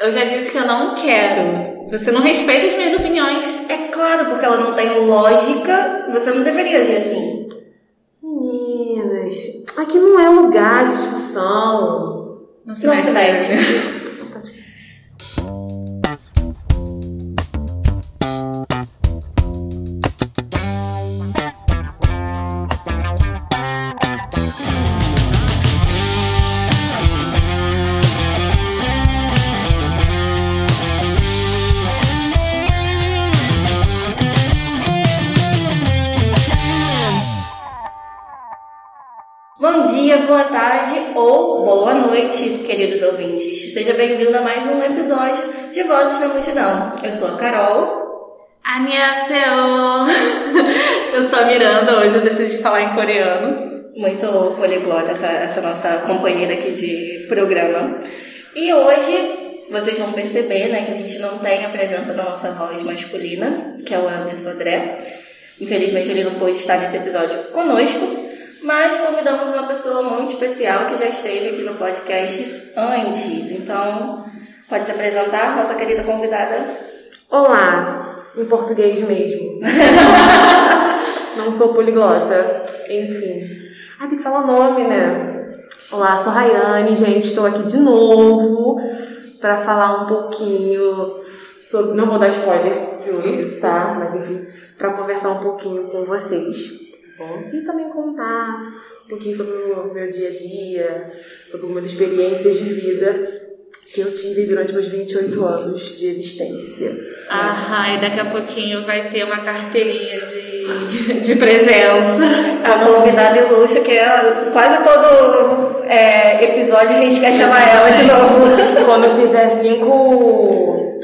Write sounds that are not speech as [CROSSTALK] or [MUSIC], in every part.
Eu já disse que eu não quero. Você não respeita as minhas opiniões. É claro, porque ela não tem lógica, você não deveria agir assim. Meninas, aqui não é lugar de discussão. Não se Não mete se mete. Queridos ouvintes. Seja bem-vindo a mais um episódio de Vozes na Multidão. Eu sou a Carol. Annyeonghaseyo. [LAUGHS] Eu sou a Miranda, hoje eu decidi falar em coreano. Muito poliglota essa, essa nossa companheira aqui de programa. E hoje vocês vão perceber né, que a gente não tem a presença da nossa voz masculina, que é o Anderson André. Infelizmente ele não pôde estar nesse episódio conosco, mas convidamos uma pessoa muito especial que já esteve aqui no podcast antes. Então, pode se apresentar, nossa querida convidada. Olá, em português mesmo. [LAUGHS] Não sou poliglota. Enfim. Ah, tem que falar nome, né? Olá, sou Rayane, gente. Estou aqui de novo para falar um pouquinho sobre. Não vou dar spoiler, juro, tá? Mas enfim, para conversar um pouquinho com vocês. Bom? E também contar um pouquinho sobre o meu dia a dia, sobre algumas experiências de vida que eu tive durante meus 28 anos de existência. Ah, e daqui a pouquinho vai ter uma carteirinha de, [LAUGHS] de presença. A convidada ilustre, que é quase todo é, episódio a gente quer chamar ela de novo. Quando eu fizer cinco.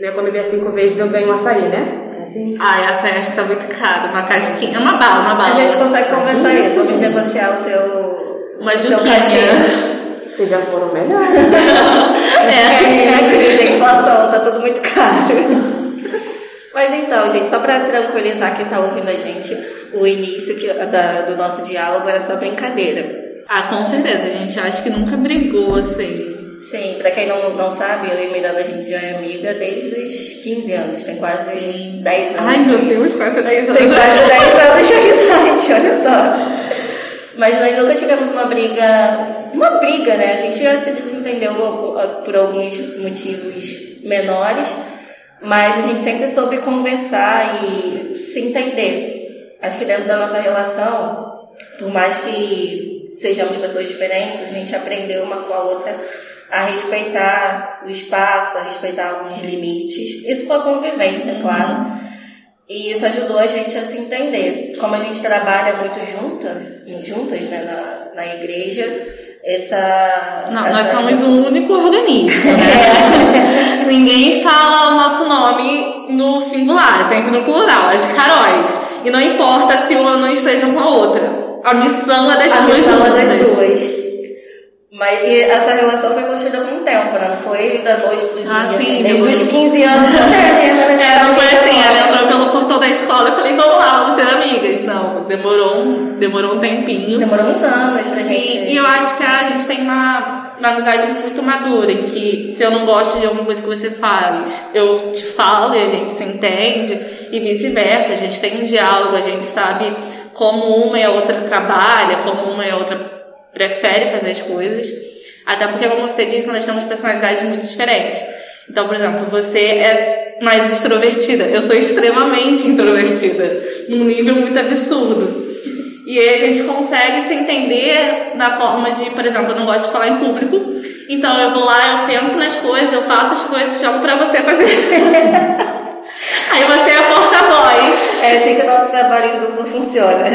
Né, quando eu vier cinco vezes eu ganho um açaí, né? É assim? Ah, essa acho que tá muito caro. Uma casquinha, uma bala, uma bala. A gente consegue conversar isso, vamos negociar o seu. Uma seu juquinha. cachê. Vocês já foram melhores. [LAUGHS] É, é a inflação, tá tudo muito caro. Mas então, gente, só pra tranquilizar quem tá ouvindo a gente, o início que, da- do nosso diálogo era só brincadeira. Ah, com certeza, a gente acho que nunca brigou assim. Sim, pra quem não, não sabe, eu e Miranda a gente já é amiga desde os 15 anos, tem quase 10 anos. Ai, meu Deus, quase 10 anos. Tem quase 10 anos de amizade, [LAUGHS] olha só. Mas nós nunca tivemos uma briga. Uma briga, né? A gente já se desentendeu por alguns motivos menores, mas a gente sempre soube conversar e se entender. Acho que dentro da nossa relação, por mais que sejamos pessoas diferentes, a gente aprendeu uma com a outra a respeitar o espaço, a respeitar alguns limites. Isso com a convivência, claro. E isso ajudou a gente a se entender. Como a gente trabalha muito junta, juntas né, na, na igreja, essa. Não, essa- nós somos um único organismo, né? [LAUGHS] Ninguém fala o nosso nome no singular, é sempre no plural, as Caróis. E não importa se uma não esteja com a outra. A missão é das a duas missão é juntas. das duas. Mas e essa relação foi construída com o tempo, né? Não foi da noite pro dia. Ah, sim, desde depois- os 15 anos. É, não foi assim, ela entrou pelo portão da escola, eu falei, vamos lá, vamos ser amigas. Não, demorou um, demorou um tempinho. Demorou uns anos pra Sim, gente. e eu acho que a gente tem uma, uma amizade muito madura, em que se eu não gosto de alguma coisa que você faz, eu te falo e a gente se entende, e vice-versa, a gente tem um diálogo, a gente sabe como uma e a outra trabalha, como uma e a outra prefere fazer as coisas. Até porque, como você disse, nós temos personalidades muito diferentes. Então, por exemplo, você é mais extrovertida, eu sou extremamente introvertida, num nível muito absurdo. E aí a gente consegue se entender na forma de, por exemplo, eu não gosto de falar em público, então eu vou lá, eu penso nas coisas, eu faço as coisas, jogo pra você fazer. [LAUGHS] aí você é a porta-voz. É assim que o nosso trabalho em duplo funciona.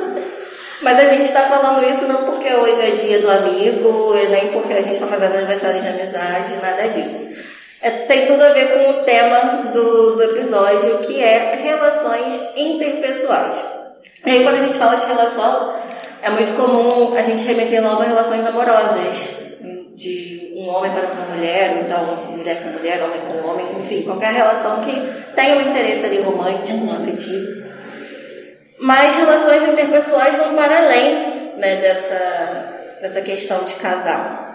[LAUGHS] Mas a gente está falando isso não porque hoje é dia do amigo, nem porque a gente está fazendo aniversário de amizade, nada disso. É, tem tudo a ver com o tema do, do episódio, que é relações interpessoais. E aí, quando a gente fala de relação, é muito comum a gente remeter logo a relações amorosas, de um homem para uma mulher, ou então mulher com mulher, homem com homem, enfim, qualquer relação que tenha um interesse ali romântico, afetivo. Mas relações interpessoais vão para além né, dessa, dessa questão de casal.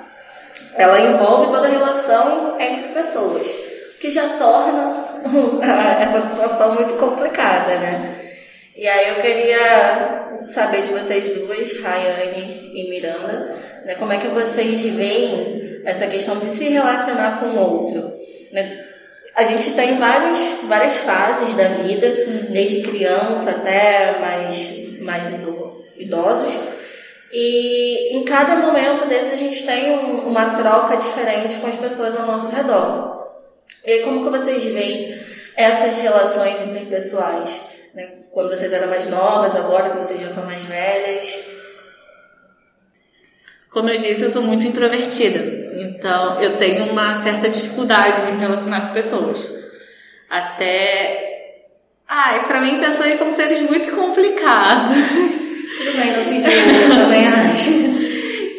ela envolve toda a relação entre pessoas, o que já torna [LAUGHS] essa situação muito complicada, né? E aí eu queria saber de vocês duas, Rayane e Miranda, né, como é que vocês veem essa questão de se relacionar com o outro. Né? A gente tem várias, várias fases da vida, uhum. desde criança até mais, mais idosos. E em cada momento desse a gente tem um, uma troca diferente com as pessoas ao nosso redor. E como que vocês veem essas relações interpessoais? Né? Quando vocês eram mais novas, agora que vocês já são mais velhas? Como eu disse, eu sou muito introvertida, então eu tenho uma certa dificuldade de me relacionar com pessoas. Até. Ai, pra mim, pessoas são seres muito complicados. Tudo bem, não te julgo, eu também acho. [LAUGHS]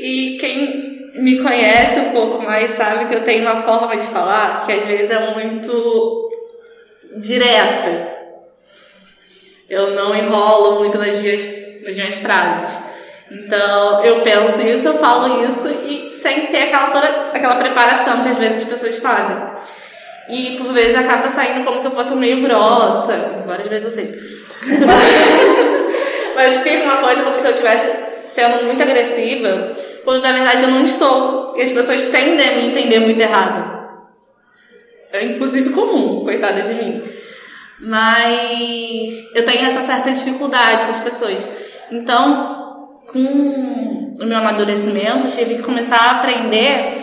E quem me conhece um pouco mais sabe que eu tenho uma forma de falar que às vezes é muito direta. Eu não enrolo muito nas minhas, nas minhas frases. Então, eu penso isso, eu falo isso e sem ter aquela toda aquela preparação que às vezes as pessoas fazem. E por vezes acaba saindo como se eu fosse meio grossa, várias vezes eu sei. [LAUGHS] Mas fica uma coisa como se eu estivesse sendo muito agressiva, quando na verdade eu não estou. E as pessoas tendem a me entender muito errado. É inclusive comum, coitada de mim. Mas eu tenho essa certa dificuldade com as pessoas. Então, com o meu amadurecimento, tive que começar a aprender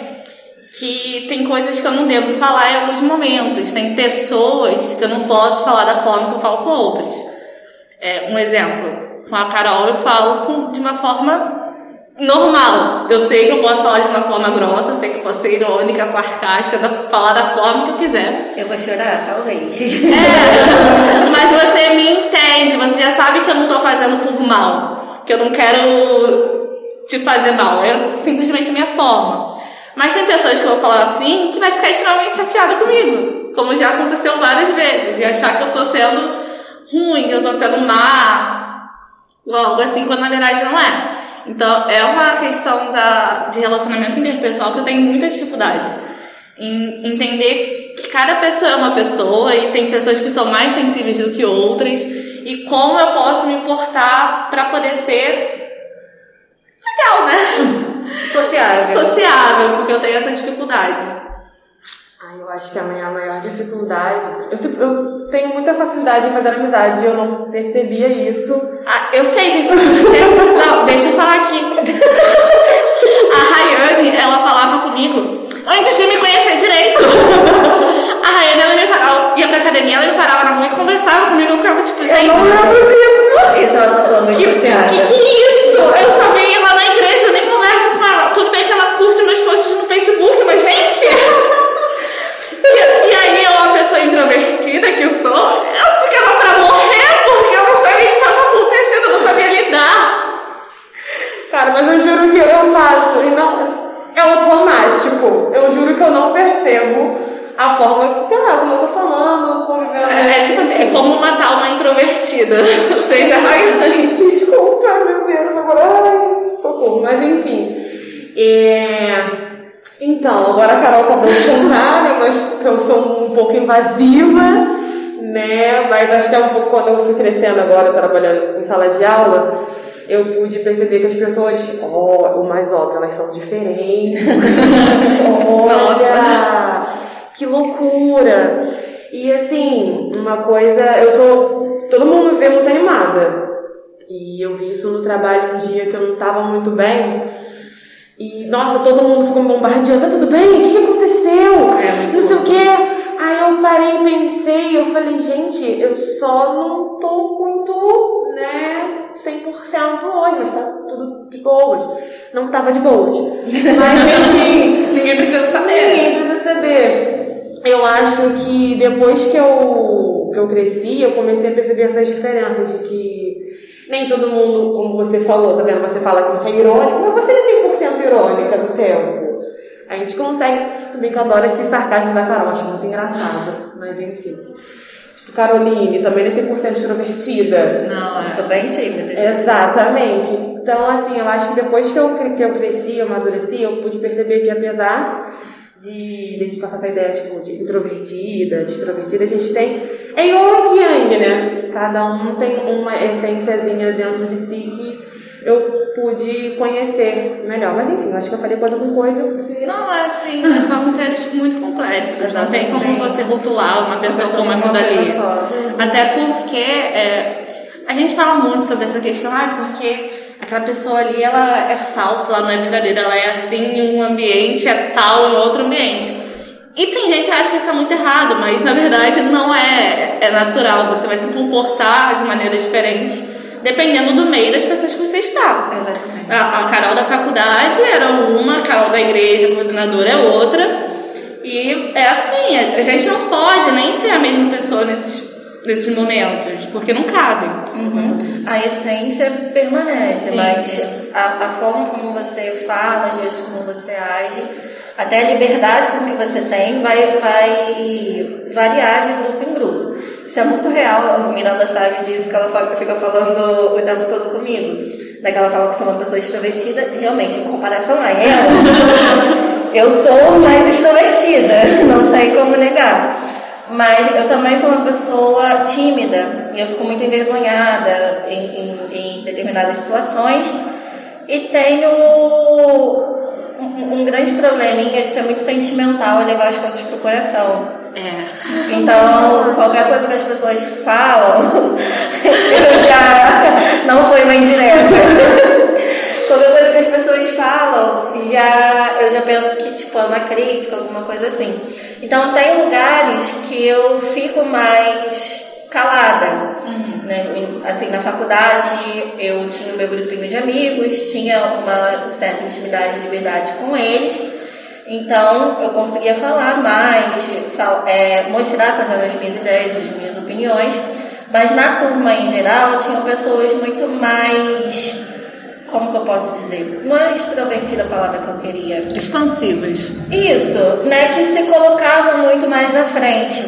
que tem coisas que eu não devo falar em alguns momentos, tem pessoas que eu não posso falar da forma que eu falo com outras. É, um exemplo, com a Carol eu falo com, de uma forma normal. Eu sei que eu posso falar de uma forma grossa, eu sei que eu posso ser irônica, sarcástica, falar da forma que eu quiser. Eu vou chorar, talvez. É, mas você me entende, você já sabe que eu não estou fazendo por mal que eu não quero te fazer mal, é simplesmente a minha forma. Mas tem pessoas que eu vou falar assim que vai ficar extremamente chateada comigo, como já aconteceu várias vezes, de achar que eu tô sendo ruim, que eu tô sendo má, algo assim, quando na verdade não é. Então, é uma questão da, de relacionamento interpessoal que eu tenho muita dificuldade em entender que cada pessoa é uma pessoa e tem pessoas que são mais sensíveis do que outras e como eu posso me importar para poder ser legal, né? Sociável. Sociável, porque eu tenho essa dificuldade. Ah, eu acho que a minha maior dificuldade. Eu, eu tenho muita facilidade em fazer amizade e eu não percebia isso. Ah, eu sei disso. não, deixa eu falar aqui. A Rayane, ela falava comigo antes de me conhecer direito. A Rayane, ela me parava, ia pra academia, ela me parava na rua e conversava comigo. Eu ficava tipo, gente. Eu não lembro disso. Isso é uma pessoa muito que, que, que, que isso? Eu só venho lá na igreja, eu nem converso com ela. Tudo bem que ela curte meus posts no Facebook, mas gente. e, e aí, eu, uma pessoa introvertida que sou, eu ficava pra morrer porque eu não sabia o que estava acontecendo, eu não sabia lidar. Cara, mas eu juro que eu faço e não é automático. Eu juro que eu não percebo a forma, sei lá, como eu tô falando, convivendo. É, é tipo assim, é como matar uma introvertida. [LAUGHS] Seja Rayane, desculpa, meu Deus, agora. Ai, socorro. Mas enfim. É... Então, agora a Carol acabou de contar, né? Mas que eu sou um pouco invasiva, né? Mas acho que é um pouco quando eu fui crescendo agora, trabalhando em sala de aula eu pude perceber que as pessoas, oh, o mais óbvio, elas são diferentes. [LAUGHS] Olha, Nossa. Que loucura! E assim, uma coisa, eu sou. Todo mundo me vê muito animada. E eu vi isso no trabalho um dia que eu não estava muito bem. E, nossa, todo mundo ficou me bombardeando. Tá tudo bem? O que, que aconteceu? É, não sei bom. o quê. Aí eu parei e pensei, eu falei, gente, eu só não tô muito, né, 100% hoje, mas tá tudo de boas. Não tava de boas. [LAUGHS] Mas enfim. ninguém precisa saber. Ninguém precisa saber. Eu acho que depois que eu, que eu cresci, eu comecei a perceber essas diferenças de que nem todo mundo, como você falou, tá vendo? Você fala que você é irônico, mas você é 100% irônica no tempo. A gente consegue. Também que eu adoro esse sarcasmo da Carol, acho muito engraçado. Mas enfim. Tipo, Caroline, também não é 100% extrovertida. Não, é. sou bem tímida. Exatamente. Então, assim, eu acho que depois que eu, que eu cresci, eu amadureci, eu pude perceber que apesar de, de a gente passar essa ideia, tipo, de introvertida, de extrovertida, a gente tem... É igual e yang, né? Cada um tem uma essênciazinha dentro de si que eu pude conhecer melhor. Mas enfim, acho que eu falei coisa com coisa. Não, é assim, nós somos seres muito complexos. Não tem como você rotular uma pessoa pessoa como aquilo ali. Até porque é, a gente fala muito sobre essa questão, ah, porque aquela pessoa ali ela é falsa, ela não é verdadeira, ela é assim em um ambiente, é tal em outro ambiente. E tem gente que acha que isso é muito errado, mas na verdade não é, é natural. Você vai se comportar de maneiras diferentes dependendo do meio das pessoas que você está. Exatamente. A, a Carol da faculdade era uma, a Carol da igreja, a coordenadora é outra. E é assim, a gente não pode nem ser a mesma pessoa nesses, nesses momentos, porque não cabe. Uhum. A essência permanece, mas a, a forma como você fala, às vezes como você age, até a liberdade com que você tem vai, vai variar de grupo em grupo. Isso é muito real, a Miranda sabe disso, que ela fica falando o tempo todo comigo. Daquela fala que sou uma pessoa extrovertida, realmente, em comparação a ela, [LAUGHS] eu sou mais extrovertida, [LAUGHS] não tem como negar. Mas eu também sou uma pessoa tímida e eu fico muito envergonhada em, em- em determinadas situações e tenho um, um grande probleminha de ser muito sentimental e levar as coisas pro coração. É. Então, qualquer coisa que as pessoas falam, [LAUGHS] eu já. Não foi uma indireta. qualquer coisa que as pessoas falam, já, eu já penso que tipo, é uma crítica, alguma coisa assim. Então, tem lugares que eu fico mais calada. Né? Assim, na faculdade, eu tinha o meu grupinho de amigos, tinha uma certa intimidade e liberdade com eles. Então, eu conseguia falar mais, fal- é, mostrar quais eram as minhas ideias, as minhas opiniões. Mas na turma em geral, tinham pessoas muito mais. Como que eu posso dizer? Não é extrovertida a palavra que eu queria. Expansivas. Isso, né? Que se colocavam muito mais à frente.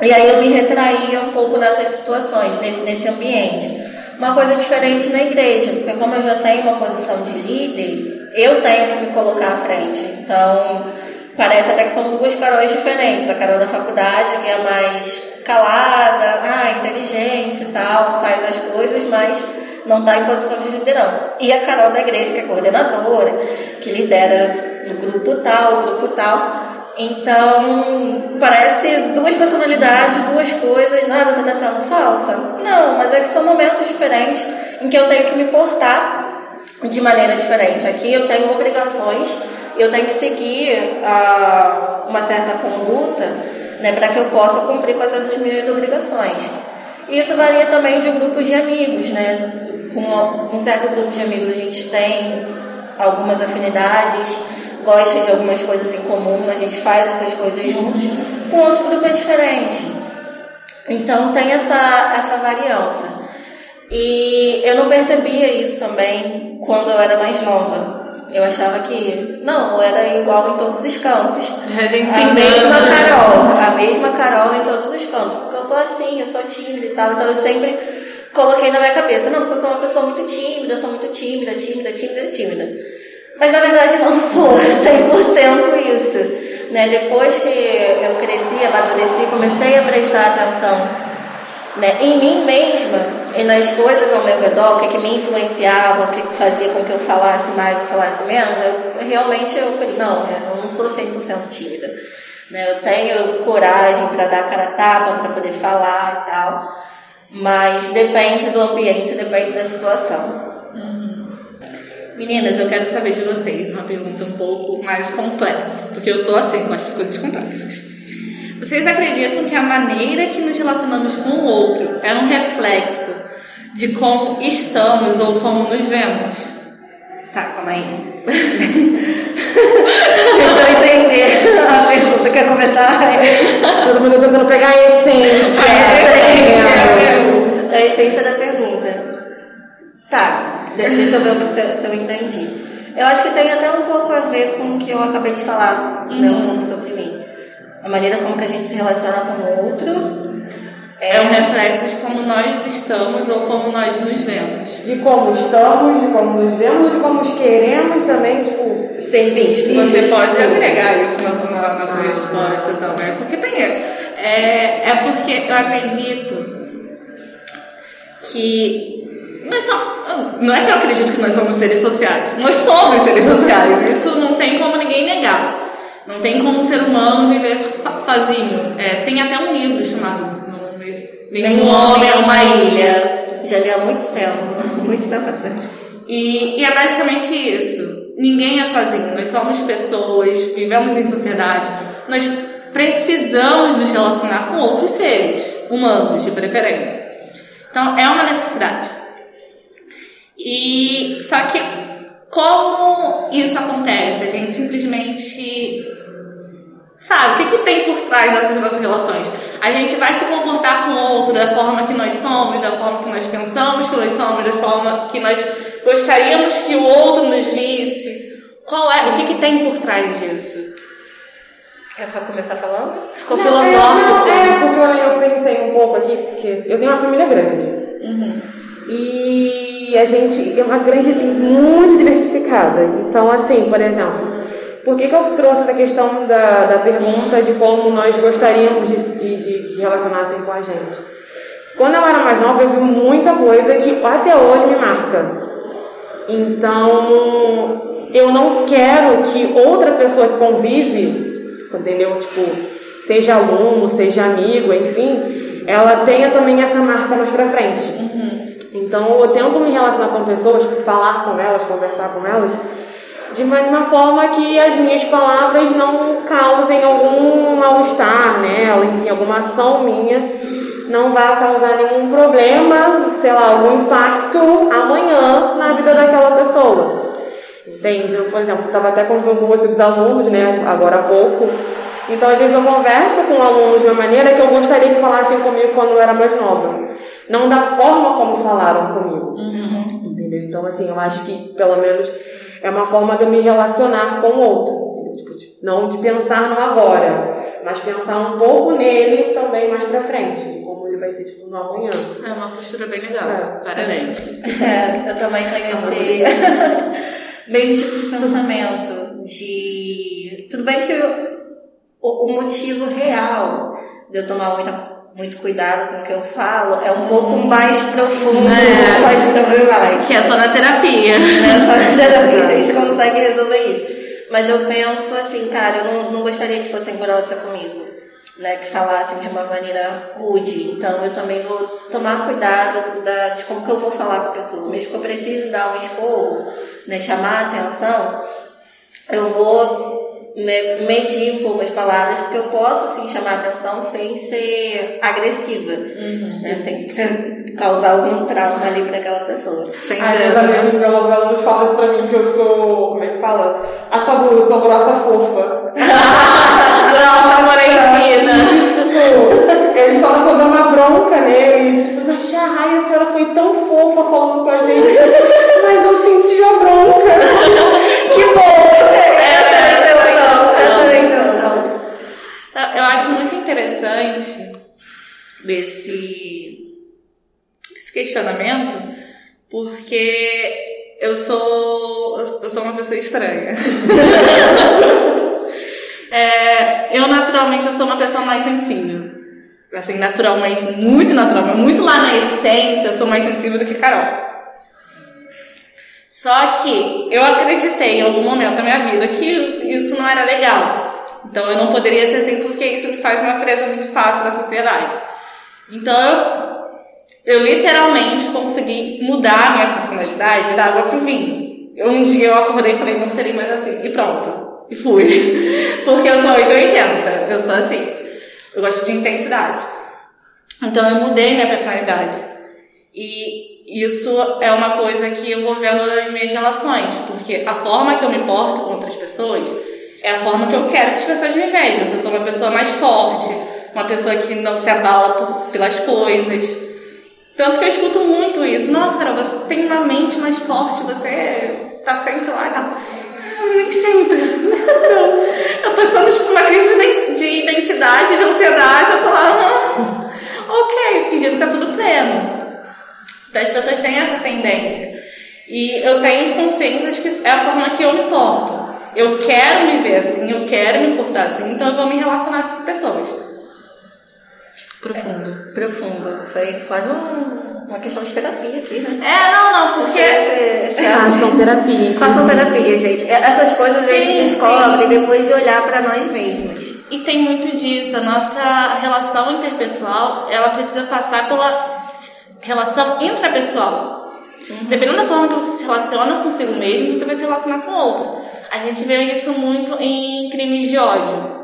E aí eu me retraía um pouco nessas situações, nesse, nesse ambiente. Uma coisa diferente na igreja, porque como eu já tenho uma posição de líder, eu tenho que me colocar à frente. Então, parece até que são duas Caróis diferentes. A Carol da faculdade, que é mais calada, ah, inteligente e tal, faz as coisas, mas não está em posição de liderança. E a Carol da igreja, que é coordenadora, que lidera o grupo tal, o grupo tal. Então, parece duas personalidades, duas coisas. Ah, você está sendo falsa? Não, mas é que são momentos diferentes em que eu tenho que me portar de maneira diferente. Aqui eu tenho obrigações, eu tenho que seguir ah, uma certa conduta né, para que eu possa cumprir com essas minhas obrigações. Isso varia também de um grupo de amigos, né? Com um certo grupo de amigos a gente tem algumas afinidades, gosta de algumas coisas em comum, a gente faz essas coisas juntos, com outro grupo é diferente. Então tem essa, essa variância. E eu não percebia isso também quando eu era mais nova. Eu achava que, não, era igual em todos os cantos. A gente se A mesma né? Carol, a mesma Carol em todos os cantos. Porque eu sou assim, eu sou tímida e tal. Então eu sempre coloquei na minha cabeça, não, porque eu sou uma pessoa muito tímida, eu sou muito tímida, tímida, tímida, tímida. Mas na verdade não sou [LAUGHS] 100% isso. Né? Depois que eu cresci, amadureci, comecei a prestar atenção né, em mim mesma e nas coisas ao meu redor, o que, que me influenciava, o que, que fazia com que eu falasse mais ou falasse menos, eu, realmente eu falei, não, eu não sou 100% tímida. Né, eu tenho coragem para dar cara a tapa, para poder falar e tal, mas depende do ambiente, depende da situação. Meninas, eu quero saber de vocês uma pergunta um pouco mais complexa, porque eu sou assim, gosto de coisas complexas. Vocês acreditam que a maneira que nos relacionamos com o outro é um reflexo de como estamos ou como nos vemos? Tá, calma aí. [LAUGHS] Deixa eu entender a pergunta. Quer começar? [LAUGHS] Todo mundo tentando pegar a essência. A essência da pergunta. Tá, de- deixa eu ver o que se, eu- se eu entendi. Eu acho que tem até um pouco a ver com o que eu acabei de falar, né, um pouco sobre mim. A maneira como que a gente se relaciona com o outro É um reflexo de como nós estamos ou como nós nos vemos. De como estamos, de como nos vemos, de como queremos também, tipo, ser vistos. Você pode agregar isso na, na nossa ah. resposta também, porque tem. É, é porque eu acredito que nós somos, não é que eu acredito que nós somos seres sociais, nós somos seres sociais, isso não tem como ninguém negar. Não tem como um ser humano viver sozinho. É, tem até um livro chamado Nenhum Homem é uma Ilha. Já li há muito tempo, [LAUGHS] muito tempo atrás. E, e é basicamente isso. Ninguém é sozinho, nós somos pessoas, vivemos em sociedade, nós precisamos nos relacionar com outros seres, humanos de preferência. Então é uma necessidade. E só que como isso acontece? A gente simplesmente sabe o que, que tem por trás dessas nossas relações? a gente vai se comportar com o outro da forma que nós somos, da forma que nós pensamos que nós somos, da forma que nós gostaríamos que o outro nos visse. Qual é? O que, que tem por trás disso? Quer começar falando? Ficou não, filosófico. É, é, porque eu, eu pensei um pouco aqui, porque eu tenho uma família grande. Uhum. E a gente é uma grande, muito diversificada. Então, assim, por exemplo, por que, que eu trouxe essa questão da, da pergunta de como nós gostaríamos de, de, de relacionassem com a gente? Quando eu era mais nova, eu vi muita coisa que até hoje me marca. Então, eu não quero que outra pessoa que convive, entendeu? Tipo, seja aluno, seja amigo, enfim, ela tenha também essa marca mais pra frente. Uhum. Então, eu tento me relacionar com pessoas, falar com elas, conversar com elas, de uma forma que as minhas palavras não causem algum mal-estar nela, enfim, alguma ação minha não vá causar nenhum problema, sei lá, algum impacto amanhã na vida daquela pessoa. Entende? Eu, por exemplo, estava até conversando com você dos alunos, né, agora há pouco. Então, às vezes, eu converso com alunos de uma maneira que eu gostaria que falassem comigo quando eu era mais nova. Não da forma como falaram comigo. Uhum. Entendeu? Então, assim, eu acho que, pelo menos, é uma forma de eu me relacionar com o outro. Tipo, não de pensar no agora, mas pensar um pouco nele também mais pra frente, como ele vai ser tipo no amanhã. É uma postura bem legal. É. Parabéns. É, eu também tenho esse [LAUGHS] meio tipo de pensamento de tudo bem que o, o motivo real de eu tomar muita muito cuidado com o que eu falo, é um pouco mais profundo, é. mais problemático. Que é só na terapia. É só na [LAUGHS] terapia que a gente consegue resolver isso. Mas eu penso assim, cara, eu não, não gostaria que fossem grossa comigo, né? Que falassem de uma maneira rude. Então eu também vou tomar cuidado da, de como que eu vou falar com a pessoa. Mesmo que eu precise dar um esporro, né? Chamar a atenção, eu vou medir um pouco as palavras, porque eu posso sim chamar atenção sem ser agressiva, uhum. né? sem causar algum trauma ali para aquela pessoa. Sem Ai, meus amigos, meus alunos falam isso pra mim, que eu sou, como é que fala? A fabulosa, eu sou grossa fofa. [LAUGHS] grossa, morena fina. Isso! Eles falam que eu dou uma bronca neles, tipo, achei a Raia, a senhora foi tão fofa falando com a gente, mas eu senti a bronca. que bom! Eu acho muito interessante desse, desse questionamento, porque eu sou, eu sou uma pessoa estranha. [LAUGHS] é, eu naturalmente eu sou uma pessoa mais sensível. Assim, natural, mas muito natural, muito lá na essência, eu sou mais sensível do que Carol. Só que eu acreditei em algum momento da minha vida que isso não era legal. Então eu não poderia ser assim porque isso me faz uma presa muito fácil da sociedade. Então eu, eu literalmente consegui mudar a minha personalidade da água pro vinho. Um dia eu acordei e falei, não serei mais assim. E pronto. E fui. [LAUGHS] Porque eu sou 880. Eu sou assim. Eu gosto de intensidade. Então eu mudei minha personalidade. E isso é uma coisa que eu vou nas minhas relações. Porque a forma que eu me porto com outras pessoas é a forma que eu quero que as pessoas me vejam. Eu sou uma pessoa mais forte, uma pessoa que não se abala por, pelas coisas. Tanto que eu escuto muito isso. Nossa, Carol, você tem uma mente mais forte, você tá sempre lá e tá. Nem sempre. eu tô tendo tipo, uma crise de identidade, de ansiedade, eu tô lá. Ah, ok, fingindo que tá tudo pleno. Então as pessoas têm essa tendência. E eu tenho consciência de que é a forma que eu me porto. Eu quero me ver assim, eu quero me portar assim, então eu vou me relacionar assim com pessoas. Profundo. É, profundo. Foi quase um, uma questão de terapia aqui, né? É, não, não, porque. Façam terapia. Façam terapia, gente. É, essas coisas sim, a gente descobre sim. depois de olhar para nós mesmos. E tem muito disso. A nossa relação interpessoal, ela precisa passar pela relação intrapessoal. Uhum. Dependendo da forma que você se relaciona consigo mesmo, você vai se relacionar com o outro. A gente vê isso muito em crimes de ódio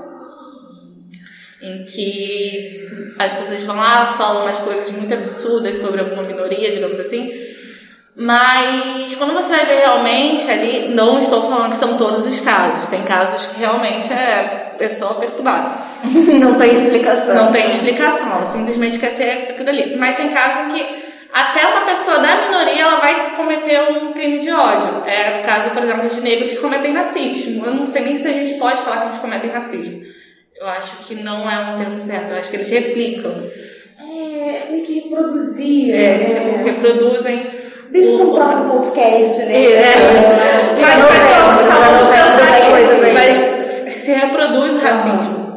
em que as pessoas vão lá, falam umas coisas muito absurdas sobre alguma minoria, digamos assim. Mas quando você vai ver realmente ali, não estou falando que são todos os casos. Tem casos que realmente é pessoa perturbada. [LAUGHS] não tem explicação. Não tem explicação, ela simplesmente quer ser aquilo ali. Mas tem casos em que até uma pessoa da minoria ela vai cometer um crime de ódio. É o caso, por exemplo, de negros que cometem racismo. Eu não sei nem se a gente pode falar que eles cometem racismo eu acho que não é um termo certo, eu acho que eles replicam. É, meio que reproduzir. É, eles é. reproduzem. Deixa eu comprar um podcast, né? É, é. Mas não é, mas se reproduz o racismo.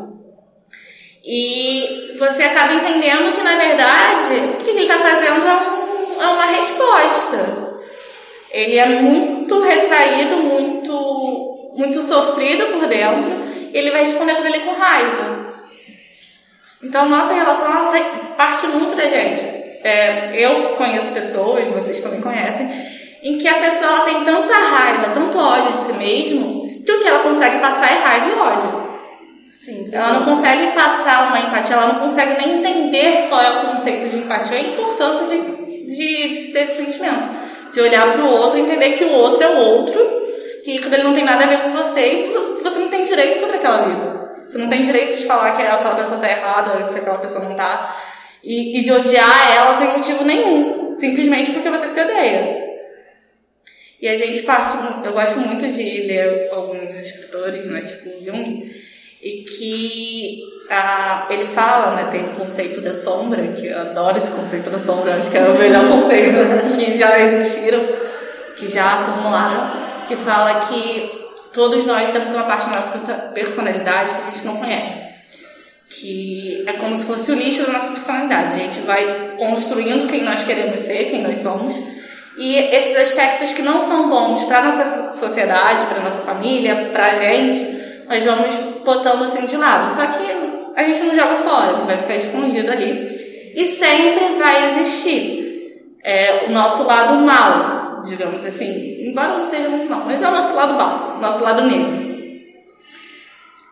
E você acaba entendendo que, na verdade, o que ele está fazendo é, um, é uma resposta. Ele é muito retraído, muito, muito sofrido por dentro ele vai responder para ele com raiva. Então, nossa relação ela parte muito da gente. É, eu conheço pessoas, vocês também conhecem, em que a pessoa ela tem tanta raiva, tanto ódio de si mesmo, que o que ela consegue passar é raiva e ódio. Sim, ela não consegue passar uma empatia, ela não consegue nem entender qual é o conceito de empatia, a importância de, de, de ter esse sentimento. De olhar para o outro e entender que o outro é o outro que quando ele não tem nada a ver com você, você não tem direito sobre aquela vida. Você não tem direito de falar que aquela pessoa tá errada, se aquela pessoa não tá. E, e de odiar ela sem motivo nenhum. Simplesmente porque você se odeia. E a gente parte. Eu gosto muito de ler alguns escritores, né, tipo Jung, e que ah, ele fala, né, tem o conceito da sombra, que eu adoro esse conceito da sombra, acho que é o melhor conceito que já existiram, que já formularam que fala que todos nós temos uma parte da nossa personalidade que a gente não conhece. Que é como se fosse o lixo da nossa personalidade. A gente vai construindo quem nós queremos ser, quem nós somos. E esses aspectos que não são bons para nossa sociedade, para nossa família, para a gente, nós vamos botando assim de lado. Só que a gente não joga fora, vai ficar escondido ali. E sempre vai existir é, o nosso lado mal, digamos assim, embora não seja muito mal, mas é o nosso lado mal, nosso lado negro.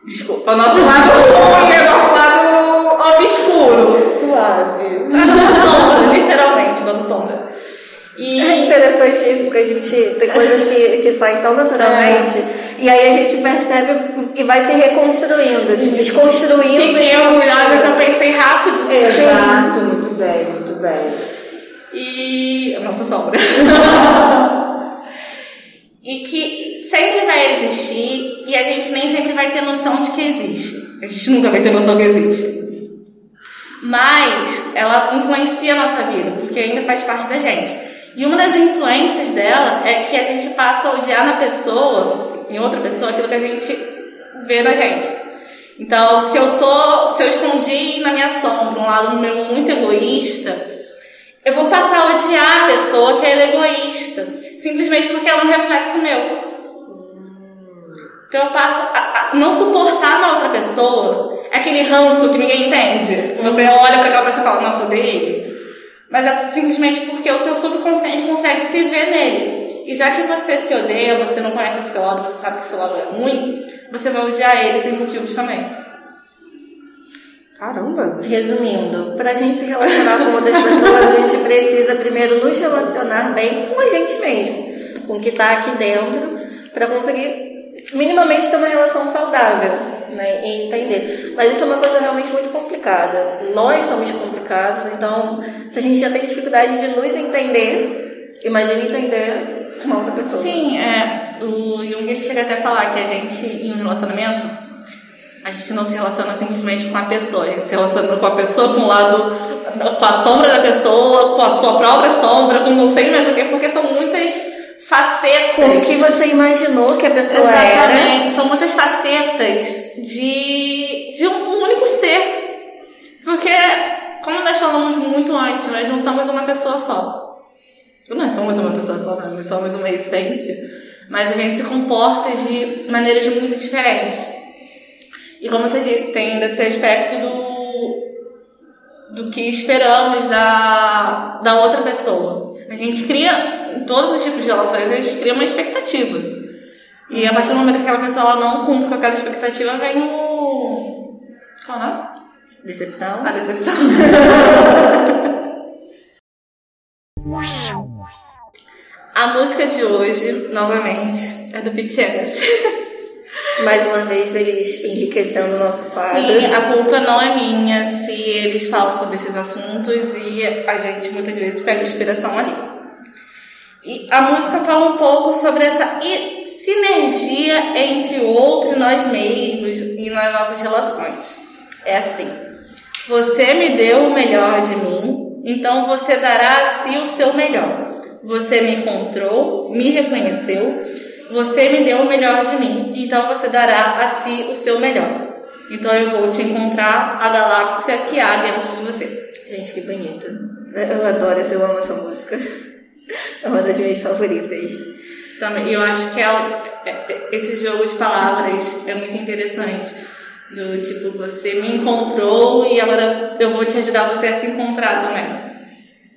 Desculpa, o nosso lado ruim, é o nosso lado obscuro. Suave. A nossa sombra, literalmente, nossa sombra. E... É interessante isso, porque a gente tem coisas que, que saem tão naturalmente, é. e aí a gente percebe e vai se reconstruindo, se desconstruindo. Fiquei orgulhosa que eu pensei rápido. Exato, muito bem, muito bem e a nossa sombra. [LAUGHS] e que sempre vai existir e a gente nem sempre vai ter noção de que existe. A gente nunca vai ter noção que existe. Mas ela influencia a nossa vida, porque ainda faz parte da gente. E uma das influências dela é que a gente passa a odiar na pessoa, em outra pessoa, aquilo que a gente vê na gente. Então, se eu sou, se eu escondi na minha sombra um lado meu muito egoísta, eu vou passar a odiar a pessoa que é egoísta, simplesmente porque ela é um reflexo meu. Então eu passo a, a não suportar na outra pessoa aquele ranço que ninguém entende. Você olha para aquela pessoa e fala, nossa, odeio. Mas é simplesmente porque o seu subconsciente consegue se ver nele. E já que você se odeia, você não conhece esse lado, você sabe que esse lado é ruim, você vai odiar ele sem motivos também. Caramba! Resumindo, para a gente se relacionar com outras pessoas, a gente precisa primeiro nos relacionar bem com a gente mesmo, com o que está aqui dentro, para conseguir minimamente ter uma relação saudável né, e entender. Mas isso é uma coisa realmente muito complicada. Nós somos complicados, então se a gente já tem dificuldade de nos entender, imagine entender uma outra pessoa. Sim, é, o Jung ele chega até a falar que a gente, em um relacionamento, A gente não se relaciona simplesmente com a pessoa, a gente se relaciona com a pessoa, com o lado, com a sombra da pessoa, com a sua própria sombra, com não sei mais o que, porque são muitas facetas. Com o que você imaginou que a pessoa Exatamente, era. são muitas facetas de, de um único ser. Porque, como nós falamos muito antes, nós não somos uma pessoa só. Nós somos uma pessoa só, não, nós somos uma essência. Mas a gente se comporta de maneiras muito diferentes. E como você disse, tem desse aspecto do, do que esperamos da, da outra pessoa. A gente cria, em todos os tipos de relações, a gente cria uma expectativa. E a partir do momento que aquela pessoa ela não cumpre com aquela expectativa, vem o. Qual é o nome? Decepção? A decepção. [LAUGHS] A música de hoje, novamente, é do BTS. [LAUGHS] Mais uma vez eles enriquecendo o nosso quadro. Sim, a culpa não é minha se eles falam sobre esses assuntos e a gente muitas vezes pega inspiração ali. E a música fala um pouco sobre essa sinergia entre o outro e nós mesmos e nas nossas relações. É assim: você me deu o melhor de mim, então você dará a si o seu melhor. Você me encontrou, me reconheceu, você me deu o melhor de mim, então você dará a si o seu melhor. Então eu vou te encontrar a galáxia que há dentro de você. Gente, que bonito. Eu adoro essa, eu amo essa música. É uma das minhas favoritas. Também, eu acho que ela, é- é- esse jogo de palavras é muito interessante. Do tipo, você me encontrou e agora eu vou te ajudar você a se encontrar também.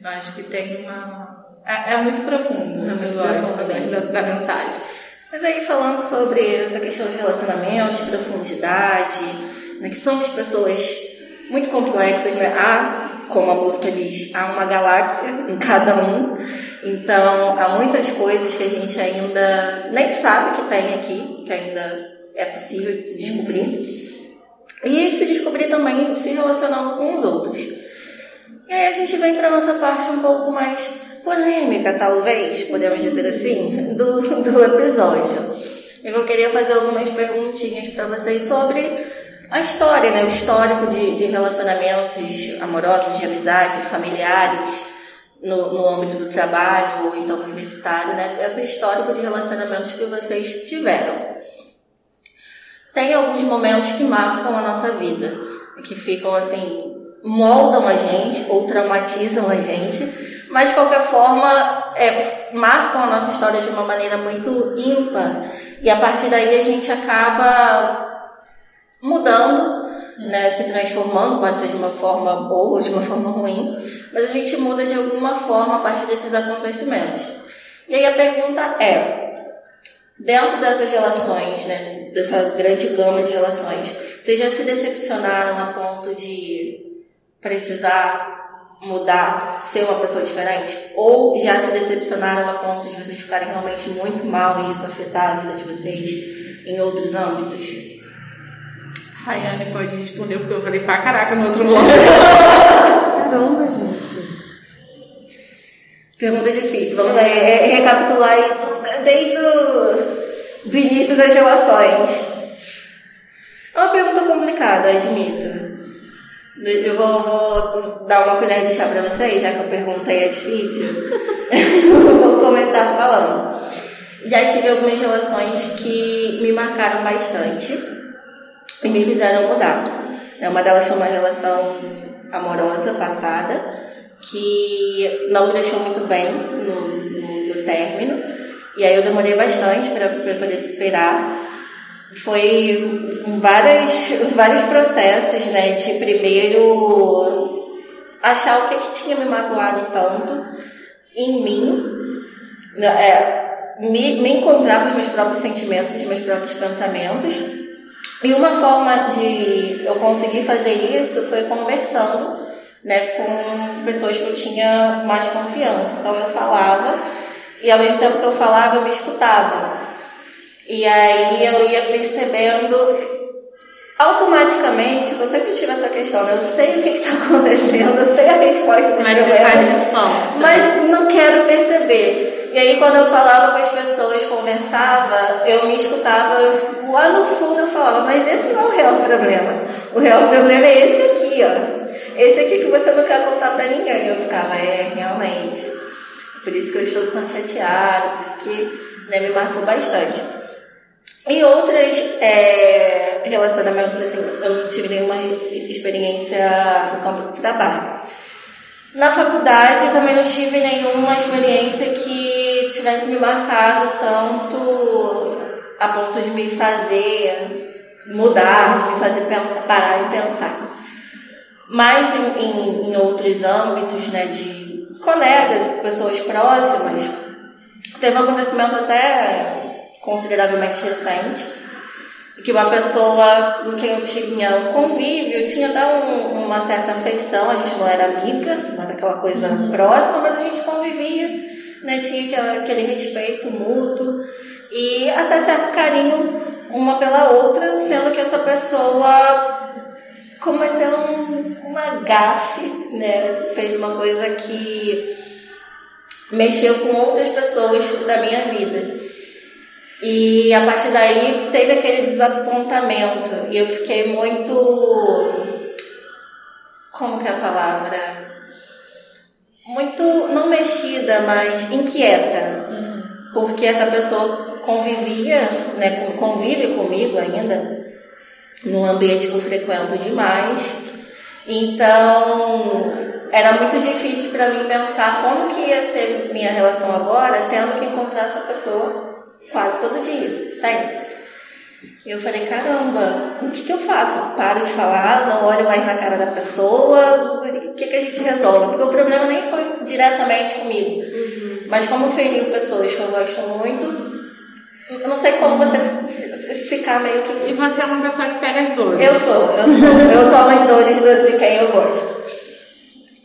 Eu acho que tem uma. É, é muito profundo. É muito eu gosto, profundo eu gosto da, da mensagem. Mas aí falando sobre essa questão de relacionamentos, profundidade, né, que somos pessoas muito complexas, né? Há, como a música diz, há uma galáxia em cada um. Então, há muitas coisas que a gente ainda nem sabe que tem aqui, que ainda é possível de se descobrir. E se descobrir também se relacionando com os outros. E aí a gente vem para nossa parte um pouco mais polêmica, talvez, podemos dizer assim, do, do episódio. Eu queria fazer algumas perguntinhas para vocês sobre a história, né? O histórico de, de relacionamentos amorosos, de amizade, familiares, no, no âmbito do trabalho ou então universitário, né? Esse histórico de relacionamentos que vocês tiveram. Tem alguns momentos que marcam a nossa vida, que ficam assim, moldam a gente ou traumatizam a gente, mas de qualquer forma é, marcam a nossa história de uma maneira muito ímpar. E a partir daí a gente acaba mudando, né, se transformando, pode ser de uma forma boa ou de uma [LAUGHS] forma ruim, mas a gente muda de alguma forma a partir desses acontecimentos. E aí a pergunta é, dentro dessas relações, né, dessa grande gama de relações, vocês já se decepcionaram a ponto de precisar mudar, ser uma pessoa diferente? Ou já se decepcionaram a ponto de vocês ficarem realmente muito mal e isso afetar a vida de vocês em outros âmbitos? Rayane pode responder, porque eu falei pra caraca no outro bloco. Caramba, gente. Pergunta difícil. Vamos aí, é, recapitular aí desde o do início das relações. É uma pergunta complicada, admito. Eu vou, vou dar uma colher de chá pra vocês, já que a pergunta aí é difícil. eu [LAUGHS] [LAUGHS] vou começar falando. Já tive algumas relações que me marcaram bastante e me fizeram mudar. É, Uma delas foi uma relação amorosa passada que não me deixou muito bem no, no, no término. E aí eu demorei bastante para poder superar. Foi várias, vários processos, né? De primeiro achar o que, que tinha me magoado tanto em mim. É, me, me encontrar com os meus próprios sentimentos, os meus próprios pensamentos. E uma forma de eu conseguir fazer isso foi conversando né, com pessoas que eu tinha mais confiança. Então eu falava e ao mesmo tempo que eu falava eu me escutava. E aí eu ia percebendo automaticamente, eu sempre tive essa questão, né? eu sei o que está [LAUGHS] acontecendo, eu sei a resposta dos Mas você problemas, faz mas não quero perceber. E aí quando eu falava com as pessoas, conversava, eu me escutava, eu, lá no fundo eu falava, mas esse não é o real problema. O real problema é esse aqui, ó. Esse aqui que você não quer contar pra ninguém. Eu ficava, é, realmente. Por isso que eu estou tão chateada, por isso que né, me marcou bastante. Em outros é, relacionamentos, assim, eu não tive nenhuma experiência no campo do trabalho. Na faculdade também não tive nenhuma experiência que tivesse me marcado tanto a ponto de me fazer mudar, de me fazer pensar, parar e pensar. Mas em, em, em outros âmbitos, né, de colegas, pessoas próximas, teve um acontecimento até consideravelmente recente que uma pessoa com quem eu tinha um convívio, tinha até um, uma certa afeição, a gente não era amiga, não era aquela coisa uhum. próxima, mas a gente convivia, né? tinha aquele, aquele respeito mútuo e até certo carinho uma pela outra, sendo que essa pessoa cometeu um, uma gafe, né? fez uma coisa que mexeu com outras pessoas da minha vida. E a partir daí teve aquele desapontamento. E eu fiquei muito. Como que é a palavra? Muito, não mexida, mas inquieta. Uhum. Porque essa pessoa convivia, né, convive comigo ainda, num ambiente que eu frequento demais. Então, era muito difícil para mim pensar como que ia ser minha relação agora, tendo que encontrar essa pessoa quase todo dia, sempre. E eu falei, caramba, o que, que eu faço? Paro de falar, não olho mais na cara da pessoa, o que, que a gente resolve? Porque o problema nem foi diretamente comigo. Uhum. Mas como feriu pessoas que eu gosto muito, não tem como você ficar meio que. E você é uma pessoa que pega as dores. Eu sou, eu sou. eu tomo as dores de quem eu gosto.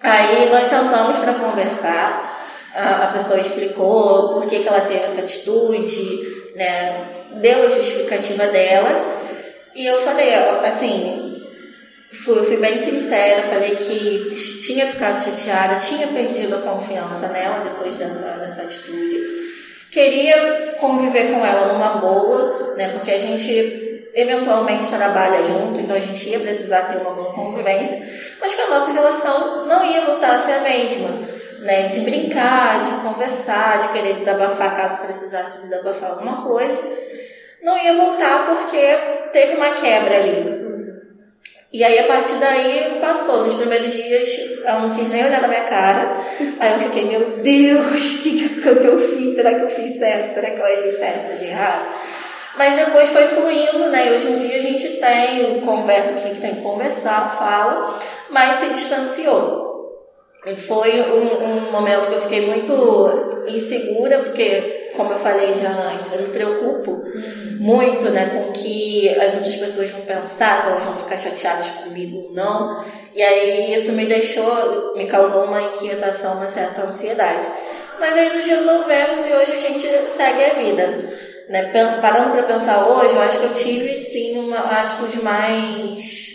Aí nós sentamos para conversar a, pessoa explicou por que, que ela teve essa atitude, né? Deu a justificativa dela. E eu falei, assim, fui, fui bem sincera, falei que tinha ficado chateada, tinha perdido a confiança nela depois dessa, dessa atitude. Queria conviver com ela numa boa, né? Porque a gente eventualmente trabalha junto, então a gente ia precisar ter uma boa convivência, mas que a nossa relação não ia voltar a ser a mesma né, de brincar, de conversar, de querer desabafar caso precisasse desabafar alguma coisa, não ia voltar porque teve uma quebra ali. E aí, a partir daí, passou. Nos primeiros dias, ela não quis nem olhar na minha cara. Aí eu fiquei, meu Deus, o [LAUGHS] que, que, eu fiz? Será que eu fiz certo? Será que eu agi certo, agi errado? Mas depois foi fluindo, né? E hoje em dia a gente tem conversa, quem tem que conversar, fala, mas se distanciou. Foi um, um, momento que eu fiquei muito insegura, porque, como eu falei já antes, eu me preocupo uhum. muito né, com o que as outras pessoas vão pensar, se elas vão ficar chateadas comigo ou não. E aí isso me deixou, me causou uma inquietação, uma certa ansiedade. Mas aí nos resolvemos e hoje a gente segue a vida. Né? Penso, parando para pensar hoje, eu acho que eu tive sim uma atitude mais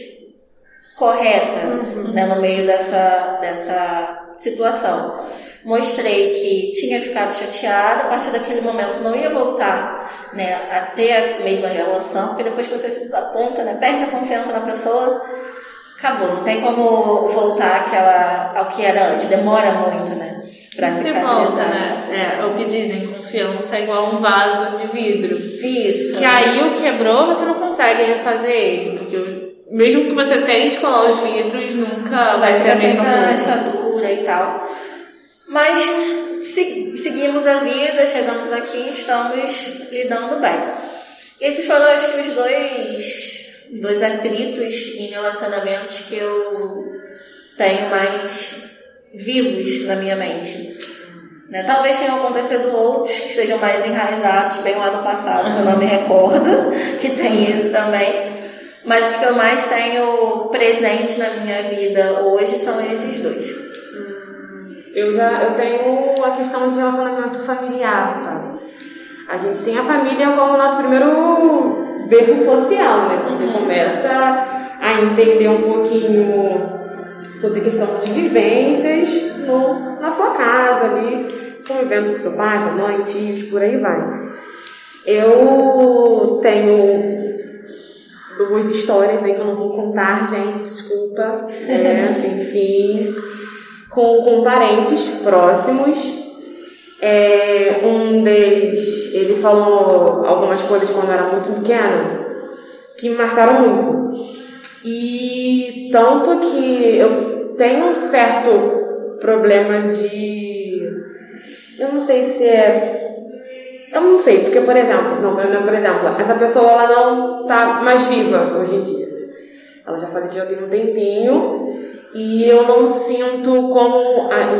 correta uhum. né, no meio dessa, dessa situação. Mostrei que tinha ficado chateada, a partir daquele momento não ia voltar né, a ter a mesma relação, porque depois que você se desaponta, né, perde a confiança na pessoa, acabou, não tem como voltar àquela, ao que era antes, demora muito, né? Pra Você volta, né? É, é o que dizem, confiança é igual um vaso de vidro. Isso. Que aí o quebrou, você não consegue refazer ele, porque mesmo que você tente colar os vidros, nunca vai, vai ser a mesma coisa. rachadura e tal. Mas se, seguimos a vida, chegamos aqui estamos lidando bem. Esses foram, acho que, os dois, dois atritos em relacionamentos que eu tenho mais vivos na minha mente. Né? Talvez tenham acontecido outros que estejam mais enraizados bem lá no passado, que eu não me recordo, [LAUGHS] que tem isso também. Mas os que eu mais tenho presente na minha vida hoje são esses dois. Eu já eu tenho a questão de relacionamento familiar, sabe? A gente tem a família como nosso primeiro berço social, né? Você uhum. começa a entender um pouquinho sobre questão de vivências no, na sua casa ali. convivendo com seu pai, sua mãe, tios, por aí vai. Eu tenho duas histórias aí que eu não vou contar, gente, desculpa. É, enfim, com, com parentes próximos. É, um deles, ele falou algumas coisas quando era muito pequena que me marcaram muito. E tanto que eu tenho um certo problema de. Eu não sei se é. Eu não sei, porque, por exemplo, não, por exemplo, essa pessoa ela não tá mais viva hoje em dia. Ela já faleceu tem um tempinho e eu não sinto como a,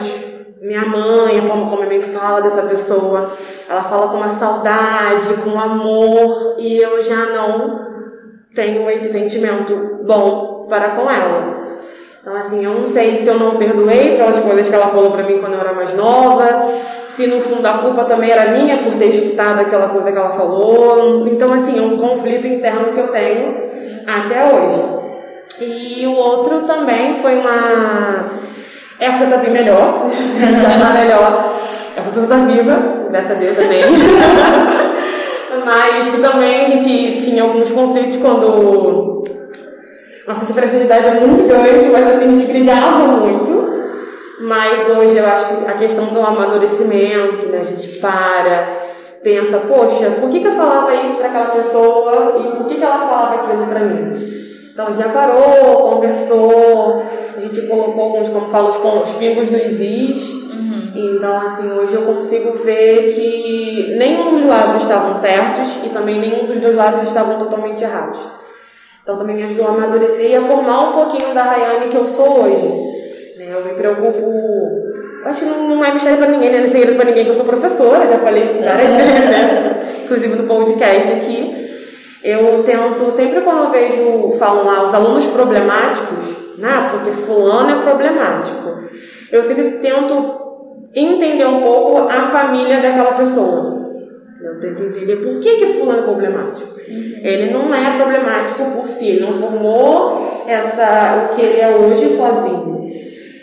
minha mãe, como a minha mãe fala dessa pessoa. Ela fala com uma saudade, com amor e eu já não tenho esse sentimento bom para com ela. Então, assim, eu não sei se eu não perdoei pelas coisas que ela falou para mim quando eu era mais nova, se no fundo a culpa também era minha por ter escutado aquela coisa que ela falou. Então, assim, é um conflito interno que eu tenho até hoje. E o outro também foi uma. Essa tá bem melhor, [LAUGHS] já tá melhor. Essa pessoa tá viva, dessa vez também. Mas que também a gente tinha alguns conflitos quando nossa diferença de idade é muito grande, mas assim, a gente brigava muito. Mas hoje eu acho que a questão do amadurecimento, né? A gente para, pensa, poxa, por que, que eu falava isso para aquela pessoa e por que, que ela falava aquilo para mim? Então já parou, conversou, a gente colocou alguns, como fala, os, os pingos nos is. Uhum. Então, assim, hoje eu consigo ver que nenhum dos lados estavam certos e também nenhum dos dois lados estavam totalmente errados. Então também me ajudou a amadurecer e a formar um pouquinho da Rayane que eu sou hoje. Né, eu me preocupo. Acho que não, não é mistério para ninguém, né? Não é segredo para ninguém que eu sou professora, já falei várias vezes, né? [LAUGHS] Inclusive no podcast aqui. Eu tento, sempre quando eu vejo, falam lá, os alunos problemáticos, né? Porque fulano é problemático. Eu sempre tento entender um pouco a família daquela pessoa. Eu tento entender por que, que fulano é problemático. Uhum. Ele não é problemático por si, ele não formou essa, o que ele é hoje sozinho.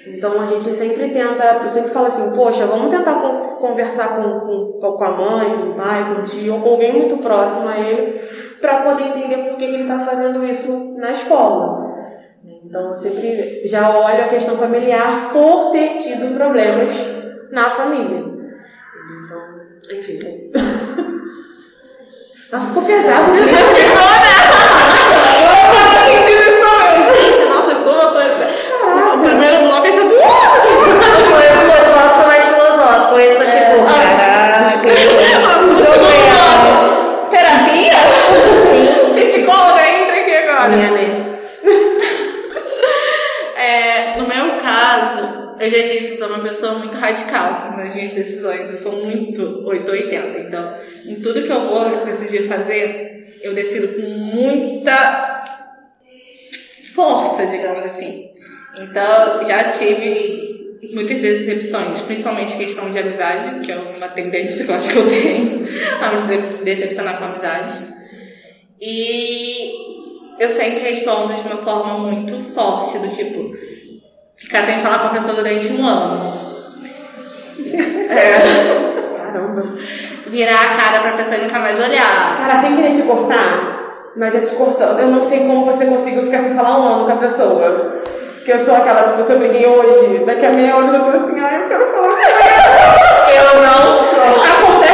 Então a gente sempre tenta, eu sempre falo assim, poxa, vamos tentar conversar com, com, com a mãe, com o pai, com o tio, ou com alguém muito próximo a ele, para poder entender por que, que ele está fazendo isso na escola. Então eu sempre já olho a questão familiar por ter tido problemas na família. Então, enfim, é isso. Nossa, [LAUGHS] ficou pesado. Né? Eu já disse, eu sou uma pessoa muito radical nas minhas decisões. Eu sou muito 880. Então, em tudo que eu vou decidir fazer, eu decido com muita força, digamos assim. Então, já tive muitas vezes decepções, principalmente questão de amizade, que é uma tendência que eu acho que eu tenho [LAUGHS] a me decepcionar com amizade. E eu sempre respondo de uma forma muito forte, do tipo, ficar sem falar com a pessoa durante um ano. É. Caramba. Virar a cara pra pessoa e nunca mais olhar. Cara, sem querer te cortar, mas é te cortando. Eu não sei como você conseguiu ficar sem falar um ano com a pessoa. Porque eu sou aquela, tipo, se eu briguei hoje, daqui a meia hora eu já tô assim, ai, eu quero falar com ela. Eu não sou. Acontece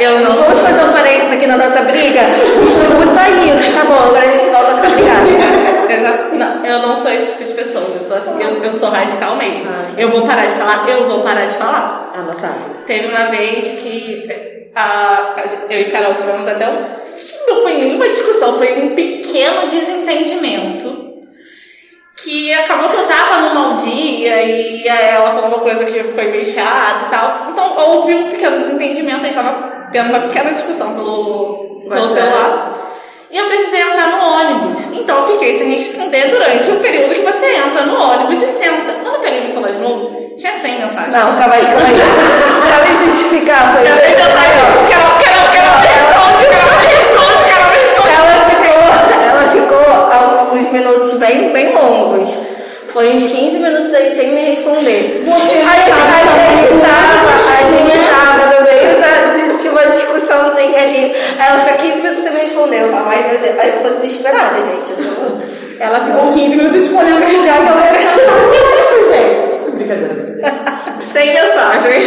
eu não Vamos fazer um parênteses aqui na nossa briga? Escuta isso, tá bom, agora a gente volta a ficar brigada. Exato. Não, eu não sou esse tipo de pessoa. Eu sou, assim, eu, eu sou radical mesmo. Ah. Eu vou parar de falar, eu vou parar de falar. Anotado. Teve uma vez que a, eu e Carol tivemos até um. Não foi nenhuma discussão, foi um pequeno desentendimento. Que acabou que eu tava num mau dia e aí ela falou uma coisa que foi meio chata e tal. Então houve um pequeno desentendimento, a gente tava tendo uma pequena discussão pelo, pelo celular. E eu precisei entrar no ônibus. Então eu fiquei sem responder durante o período que você entra no ônibus e senta. Quando eu peguei meu celular de novo, tinha 100 mensagens. Não, calma aí, calma aí. Pra me justificar, foi Tinha 100 mensagens. Carol, Carol, Carol, me responde, Carol, me responde, Carol, me responde. Ela ficou, ela ficou alguns minutos bem, bem longos. Foi uns 15 minutos aí sem me responder. Você Aí a, a gente tava, a não gente tava meio de uma discussãozinha ali. Aí ela fica 15 minutos sem me responder. Eu falo, ai meu Deus. Aí eu sou desesperada, gente. Eu sou... Ela ficou 15 minutos escolhendo o lugar que ela ia sentar. gente. Brincadeira. Sem mensagens.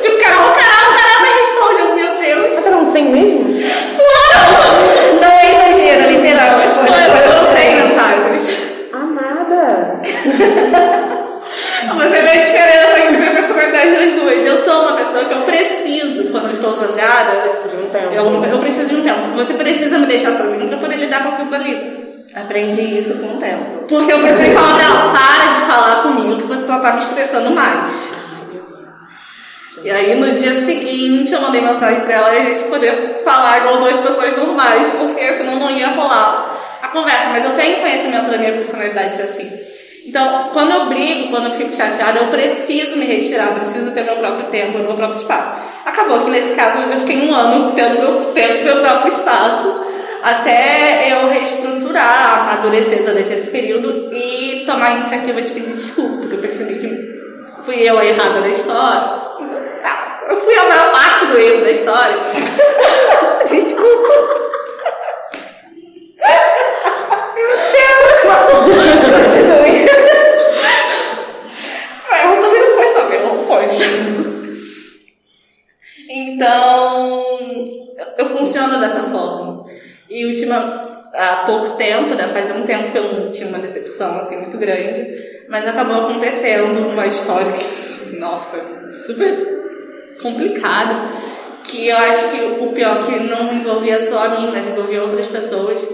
Tipo, Carol, Carol, Carol me responde. Eu, Meu Deus. Mas era um 100 mesmo? Não é exagero, literal. foi- Foi, foi foram assim. 100 mensagens. Amada. Você vê a diferença entre a personalidade das duas. Eu sou uma pessoa que eu preciso, quando eu estou zangada, De um tempo. eu, eu preciso de um tempo. Você precisa me deixar sozinha pra poder lidar com aquilo dali. Aprendi isso com o tempo. Porque eu precisei falar pra ela, para de falar comigo que você só tá me estressando mais. E aí no dia seguinte eu mandei mensagem pra ela e a gente poder falar igual duas pessoas normais, porque senão não ia rolar a conversa. Mas eu tenho conhecimento da minha personalidade ser assim. Então, quando eu brigo, quando eu fico chateada, eu preciso me retirar, eu preciso ter meu próprio tempo, meu próprio espaço. Acabou que nesse caso eu fiquei um ano tendo meu tempo, meu próprio espaço, até eu reestruturar, amadurecer durante esse período e tomar a iniciativa de pedir desculpa, porque eu percebi que fui eu a errada na história. Tá, Eu fui a maior parte do erro da história. [LAUGHS] [LAUGHS] Desculpa. Continue. Mas ela também não foi saber, ela não foi. Então, eu funciono dessa forma. E ultima, há pouco tempo, né, fazia um tempo que eu não tinha uma decepção assim muito grande, mas acabou acontecendo uma história que, [LAUGHS] nossa, super complicada, que eu acho que o pior que não envolvia só a mim, mas envolvia outras pessoas.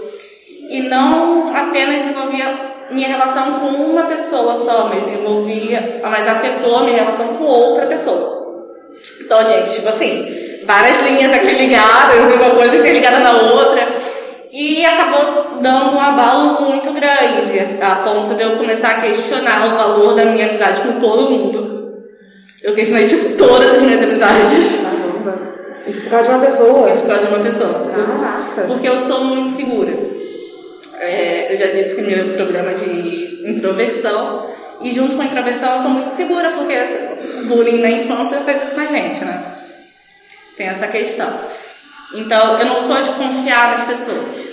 E não apenas envolvia minha relação com uma pessoa só, mas envolvia, mas afetou a minha relação com outra pessoa. Então, gente, tipo assim, várias linhas aqui ligadas, uma coisa interligada na outra. E acabou dando um abalo muito grande, a ponto de eu começar a questionar o valor da minha amizade com todo mundo. Eu questionei, tipo, todas as minhas amizades. Caramba. Isso por causa de uma pessoa. Isso por causa de uma pessoa. Caraca. Porque eu sou muito segura. É, eu já disse que meu problema é de introversão. E junto com a introversão eu sou muito segura, porque o bullying na infância fez isso com a gente, né? Tem essa questão. Então, eu não sou de confiar nas pessoas.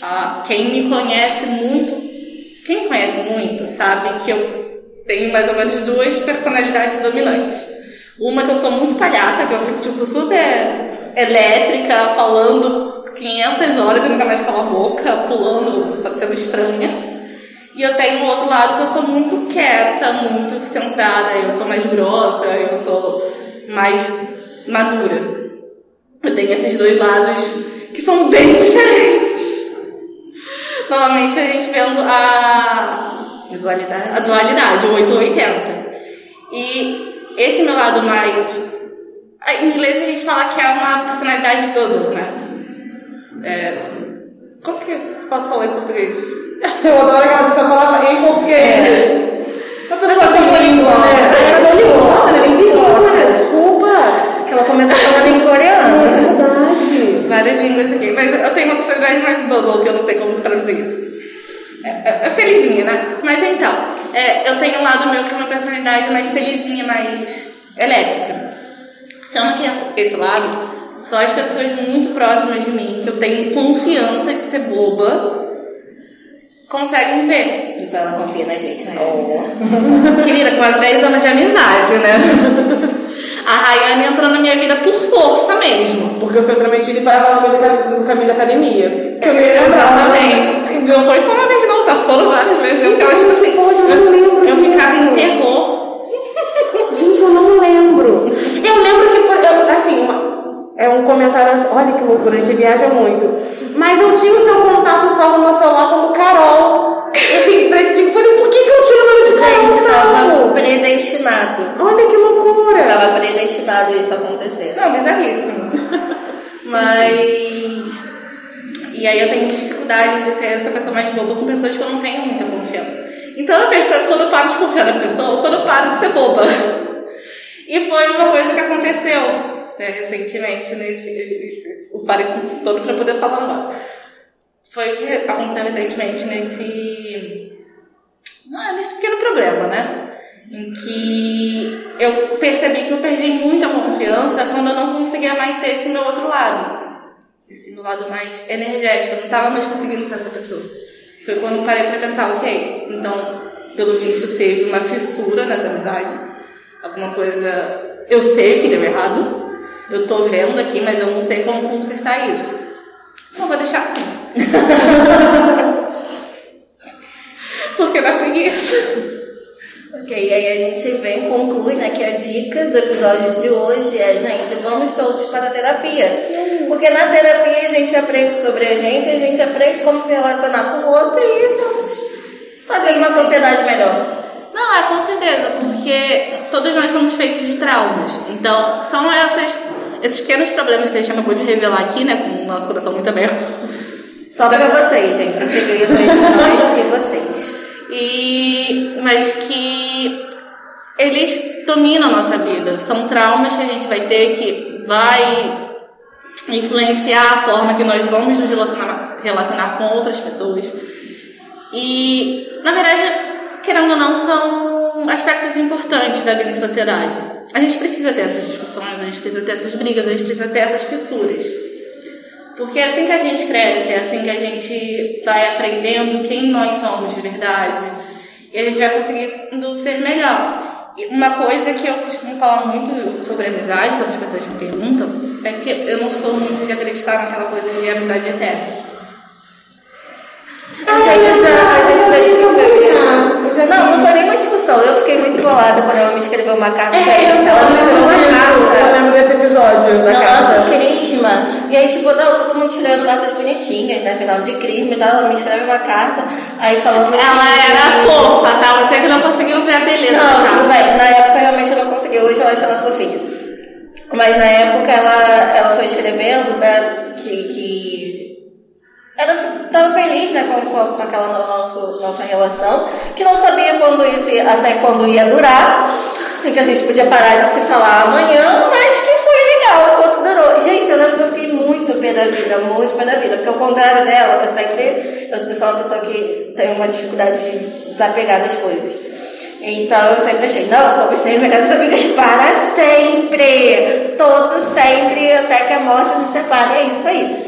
Ah, quem me conhece muito, quem conhece muito, sabe que eu tenho mais ou menos duas personalidades dominantes. Uma que eu sou muito palhaça, que eu fico tipo super elétrica, falando 500 horas e nunca mais calo a boca, pulando, sendo estranha. E eu tenho um outro lado que eu sou muito quieta, muito centrada, eu sou mais grossa, eu sou mais madura. Eu tenho esses dois lados que são bem [LAUGHS] diferentes. Novamente a gente vendo a, a Dualidade. dualidade, o 8 ou 80. E esse meu lado mais. Em inglês a gente fala que é uma personalidade bubble, né? É, como que eu posso falar em português? Eu adoro aquela essa palavra em português. A pessoa pessoa assim, poliglota. né? É poliglota, né? Nem Poliglota. desculpa. Que ela começou falando em É coreano. verdade. Várias línguas aqui. Mas eu tenho uma personalidade mais bubble, que eu não sei como traduzir isso. É, é- é felizinha, né? Mas então, é, eu tenho um lado meu que é uma personalidade mais felizinha, mais elétrica. Sendo que esse lado, só as pessoas muito próximas de mim, que eu tenho confiança de ser boba, conseguem ver. Isso ela confia na gente, né? Querida, quase 10 anos de amizade, né? A Rayane entrou na minha vida por força mesmo. Porque o seu Tramentini parava no meio do cam- do caminho da academia. Eu. Exatamente. Não foi só uma vez, não, tá falando várias vezes. Eu ficava tipo assim. pode, eu não lembro eu ficava em terror. Gente, eu não lembro. Eu lembro que, eu- assim, é um comentário assim, olha que loucura, a gente viaja muito. Mas eu tinha o seu contato salvo no meu celular como Carol. Eu fiquei tipo, falei, por que, que eu tinha o nome de Carol Gente, tava predestinado. Olha que loucura. Tava predestinado isso acontecer. Não, bizarríssimo. [LAUGHS] Mas. E aí eu tenho dificuldade de ser essa pessoa mais boba com pessoas que eu não tenho muita confiança. Então eu percebo quando eu paro de confiar na pessoa, quando eu paro de ser boba. [LAUGHS] E foi uma coisa que aconteceu né, recentemente nesse. O parênteses todo pra poder falar negócio. Foi o que aconteceu recentemente nesse. ah, nesse pequeno problema, né? Em que eu percebi que eu perdi muita confiança quando eu não conseguia mais ser esse meu outro lado. Esse meu lado mais energético. Eu não estava mais conseguindo ser essa pessoa. Foi quando parei para pensar, ok, então, pelo visto, teve uma fissura nessa amizade. Alguma coisa. Eu sei que deu errado. Eu tô vendo aqui, mas eu não sei como consertar isso. Então, vou deixar assim. [LAUGHS] Porque dá preguiça. Ok, e aí a gente vem conclui né, que a dica do episódio de hoje é, gente, vamos todos para a terapia. Porque na terapia a gente aprende sobre a gente, a gente aprende como se relacionar com o outro e vamos fazer uma sociedade melhor. Não, é com certeza, porque todos nós somos feitos de traumas. Então, são essas, esses pequenos problemas que a gente acabou de revelar aqui, né, com o nosso coração muito aberto. Só para vocês, gente, o segredo é entre nós e vocês. E, mas que eles dominam a nossa vida. São traumas que a gente vai ter que vai influenciar a forma que nós vamos nos relacionar, relacionar com outras pessoas. E, na verdade, querendo ou não, são aspectos importantes da vida em sociedade. A gente precisa ter essas discussões, a gente precisa ter essas brigas, a gente precisa ter essas fissuras. Porque é assim que a gente cresce, é assim que a gente vai aprendendo quem nós somos de verdade. E a gente vai conseguindo ser melhor. E uma coisa que eu costumo falar muito sobre amizade, quando as pessoas me perguntam, é que eu não sou muito de acreditar naquela coisa de amizade eterna. A gente já, a gente já discutiu isso. Não, não foi nenhuma discussão. Eu fiquei muito bolada quando ela me escreveu uma carta. É, gente, eu ela me escreveu uma Eu carta. lembro desse episódio da No carta. nosso crisma. E aí, tipo, não, todo mundo tirando cartas bonitinhas, né? Final de crisma e tal. Ela me escreve uma carta, aí falando que... Ela era fofa, tá? Você que não conseguiu ver a beleza Não, tudo bem. Na época realmente eu não consegui. Hoje eu acho ela fofinha. Mas na época ela, ela foi escrevendo, né? Que... que ela estava feliz né, com, com, com aquela no- nosso, nossa relação, que não sabia quando isso até quando ia durar, e que a gente podia parar de se falar amanhã, mas que foi legal enquanto durou. Gente, eu lembro que eu fiquei muito pé da vida, muito pé da vida, porque ao contrário dela, eu sempre. Eu, eu sou uma pessoa que tem uma dificuldade de desapegar das coisas. Então eu sempre achei, não, vamos ser melhores amigas para sempre! Todo sempre, até que a morte nos separe, é isso aí.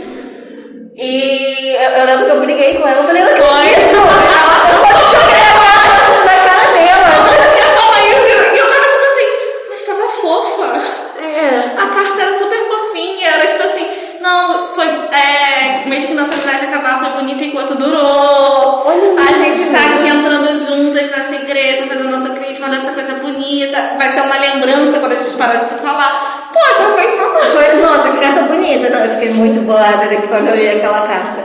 E eu, eu lembro que eu briguei com ela, eu falei, não acredito! Ela, joguei a carta na cara dela. Você fala isso e eu tava tipo assim, mas tava fofa. É. A carta era super fofinha, era tipo assim, não, foi. É, mesmo que nossa amizade acabar, foi bonita enquanto durou. Olha a isso. gente tá aqui entrando juntas nessa igreja, fazendo nossa crítica dessa coisa bonita. Vai ser uma lembrança quando a gente parar de se falar. Poxa, foi tão. Foi, nossa, que carta bonita. Não, eu fiquei muito bolada quando eu li aquela carta.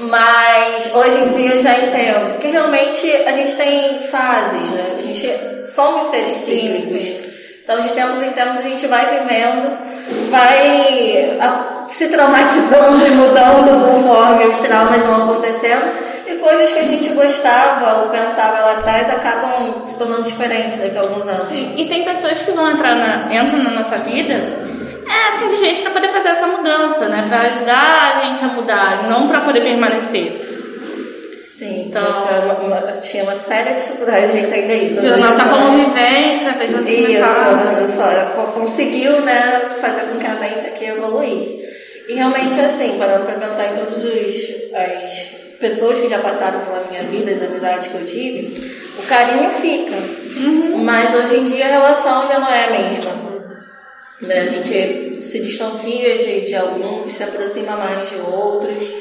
Mas hoje em dia eu já entendo. Porque realmente a gente tem fases, né? A gente somos seres cíclicos. Então, de tempos em tempos, a gente vai vivendo, vai a- se traumatizando e mudando conforme os traumas vão acontecendo. E coisas que a gente gostava ou pensava lá atrás acabam se tornando diferentes daqui a alguns anos. Sim, E tem pessoas que vão entrar na, entram na nossa vida é simplesmente para poder fazer essa mudança, né? Para ajudar a gente a mudar, não para poder permanecer. Sim, Então- então uma, uma, tinha uma séria dificuldade de entender isso. A Hoje nossa eu- convivência fez você Isso, começar. co- conseguiu né, fazer com que a mente aqui evoluísse. E realmente assim, parando para pensar em todas os- as pessoas que já passaram pela minha vida, as amizades que eu tive, o carinho fica. Mas hoje em dia a relação já não é a mesma. Né? A gente se distancia de, de alguns, se aproxima mais de outros.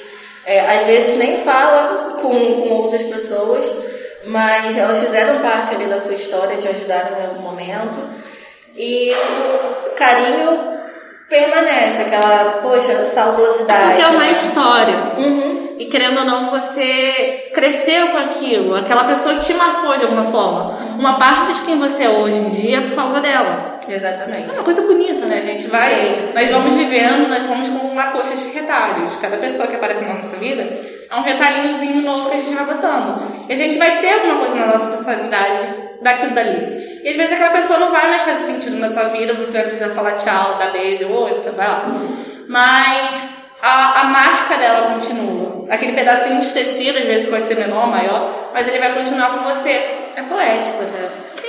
É, às vezes nem fala com, com outras pessoas, mas elas fizeram parte ali da sua história, te ajudaram em algum momento. E o carinho permanece, aquela, poxa, saudosidade. Porque é uma história. Uhum. E querendo ou não, você cresceu com aquilo. Aquela pessoa te marcou de alguma forma. Uma parte de quem você é hoje em dia é por causa dela. É Exatamente. uma coisa bonita, né? A gente vai. Sim, nós sim. vamos vivendo, nós somos como uma coxa de retalhos. Cada pessoa que aparece na nossa vida é um retalhinhozinho novo que a gente vai botando. E a gente vai ter alguma coisa na nossa personalidade daquilo dali. E às vezes aquela pessoa não vai mais fazer sentido na sua vida, você vai precisar falar tchau, dar beijo, oi, tá, vai lá. Mas a, a marca dela continua. Aquele pedacinho de tecido, às vezes pode ser menor, maior, mas ele vai continuar com você. É poético, né? Sim,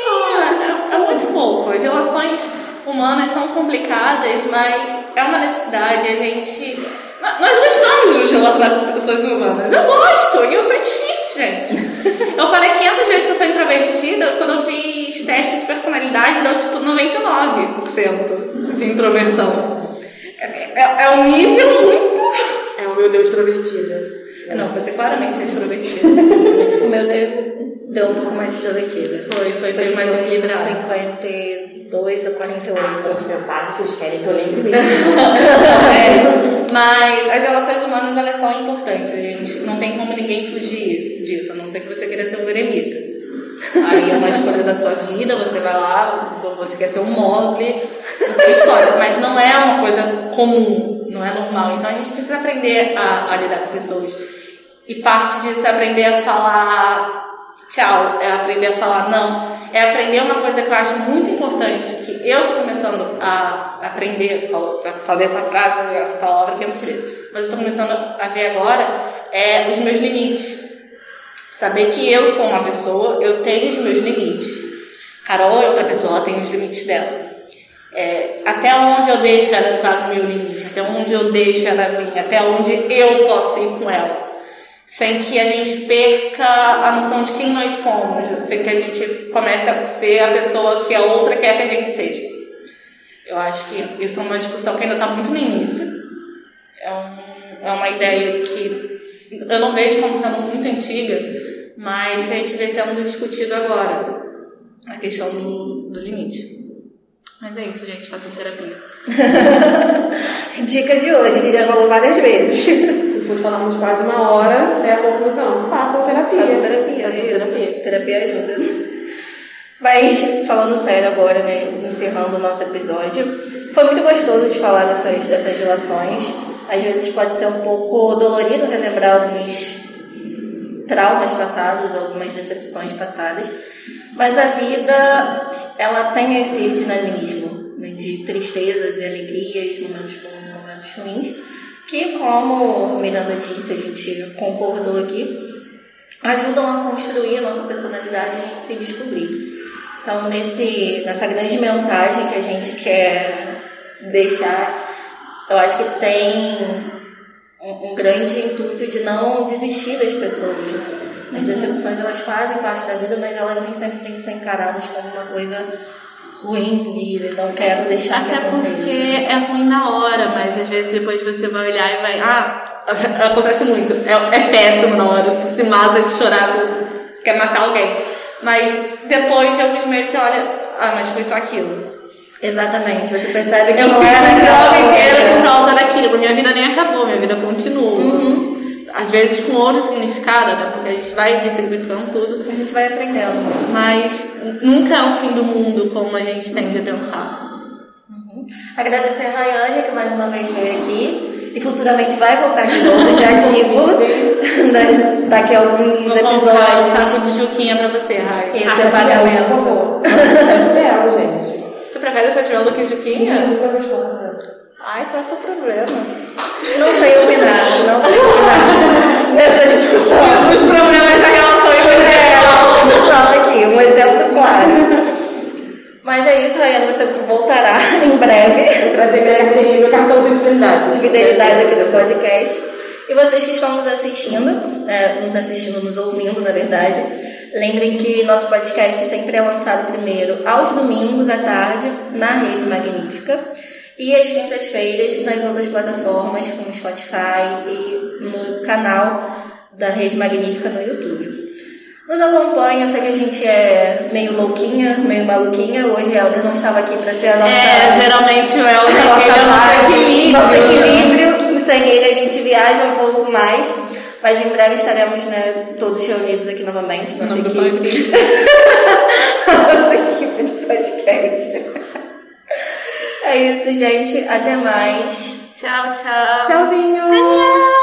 é, é muito fofo. As relações humanas são complicadas, mas é uma necessidade. A gente. Nós gostamos de nos relacionar com pessoas humanas. Eu gosto, e eu sou gente. Eu falei 500 vezes que eu sou introvertida, quando eu fiz teste de personalidade, deu tipo 99% de introversão. É, é, é um nível muito. É o meu Deus extrovertida. Não, você claramente é extrovertida. O meu deu, deu um pouco mais extrovertida. Foi, foi, foi mais equilibrado. 52 a 48. Porcentagem, vocês querem que eu lembre mesmo? [LAUGHS] É, mas as relações humanas elas são importantes, gente. Não tem como ninguém fugir disso, a não ser que você queira ser um eremita. Aí é uma escolha da sua vida, você vai lá, você quer ser um Mogli, você escolhe. Mas não é uma coisa comum, não é normal. Então a gente precisa aprender a, a lidar com pessoas. E parte disso é aprender a falar tchau, é aprender a falar não, é aprender uma coisa que eu acho muito importante, que eu tô começando a aprender, falo, falei essa frase, essa palavra que eu utilizo, mas eu tô começando a ver agora, é os meus limites. Saber que eu sou uma pessoa, eu tenho os meus limites. Carol é outra pessoa, ela tem os limites dela. É, até onde eu deixo ela entrar no meu limite, até onde eu deixo ela vir, até onde eu posso ir com ela sem que a gente perca a noção de quem nós somos, sem que a gente comece a ser a pessoa que a outra quer que a gente seja. Eu acho que isso é uma discussão que ainda está muito no início. É, um, é uma ideia que eu não vejo como sendo muito antiga, mas que a gente vê sendo discutido agora. A questão do, do limite. Mas é isso, gente, façam terapia. [LAUGHS] Dica de hoje, a gente já falou várias vezes. [LAUGHS] Depois falamos quase uma hora, é a conclusão. Façam terapia. Façam terapia, Façam isso. terapia. Terapia ajuda. Mas, falando sério agora, né, encerrando o nosso episódio, foi muito gostoso de falar dessas, dessas relações. Às vezes pode ser um pouco dolorido relembrar alguns traumas passados, algumas decepções passadas, mas a vida, ela tem esse dinamismo né, de tristezas e alegrias, momentos bons e momentos ruins, que, como Miranda disse, a gente concordou aqui, ajudam a construir a nossa personalidade e a gente se descobrir. Então, nesse, nessa grande mensagem que a gente quer deixar, eu acho que tem um, um grande intuito de não desistir das pessoas. Né? As decepções elas fazem parte da vida, mas elas nem sempre têm que ser encaradas como uma coisa ruim e não quero deixar que Até aconteça. porque é ruim na hora, mas às vezes depois você vai olhar e vai. Ah, [LAUGHS] acontece muito. É, é péssimo na hora. Tu se mata de chorar, tu quer matar alguém. Mas depois de alguns meses você olha, ah, mas foi só aquilo. Exatamente, você percebe que Eu não era aquela drama inteiro por causa daquilo. Minha vida nem acabou, minha vida continua. Uhum. Às vezes com outro significado, né? Porque a gente vai ressignificando tudo. A gente vai aprendendo. Mas nunca é o fim do mundo como a gente tende a pensar. Agradecer a Rayane, que mais uma vez veio aqui. E futuramente vai voltar de novo, já [LAUGHS] digo. né, Daqui a alguns Vou comprar o episódios. saco de juquinha pra você, Rai. Esse é sete pagamento. por favor. Sete belo, gente. Você prefere sete belo do que juquinha? Muito gostosa. Ai, qual é o seu problema? Não sei opinar, não sei opinar nessa discussão. Os problemas da relação É, interpessoal. discussão aqui, um exemplo claro. Mas é isso, Rayane, você voltará em breve. Vou trazer meu cartãozinho de fidelidade. de fidelidade aqui do podcast. E vocês que estão nos assistindo, né, nos assistindo, nos ouvindo, na verdade, lembrem que nosso podcast sempre é lançado primeiro aos domingos à tarde na Rede Magnífica e às quintas-feiras nas outras plataformas como Spotify e no canal da Rede Magnífica no YouTube. Nos acompanha, eu sei que a gente é meio louquinha, meio maluquinha. Hoje Helder não estava aqui para ser a nossa É, geralmente o Helder é o nosso equilíbrio. Nosso equilíbrio. Sem ele a gente viaja um pouco mais. Mas em breve estaremos né, todos reunidos aqui novamente. Nossa Não, do equipe. [LAUGHS] nossa equipe de podcast. É isso, gente. Até mais. Tchau, tchau. Tchauzinho. Tchau.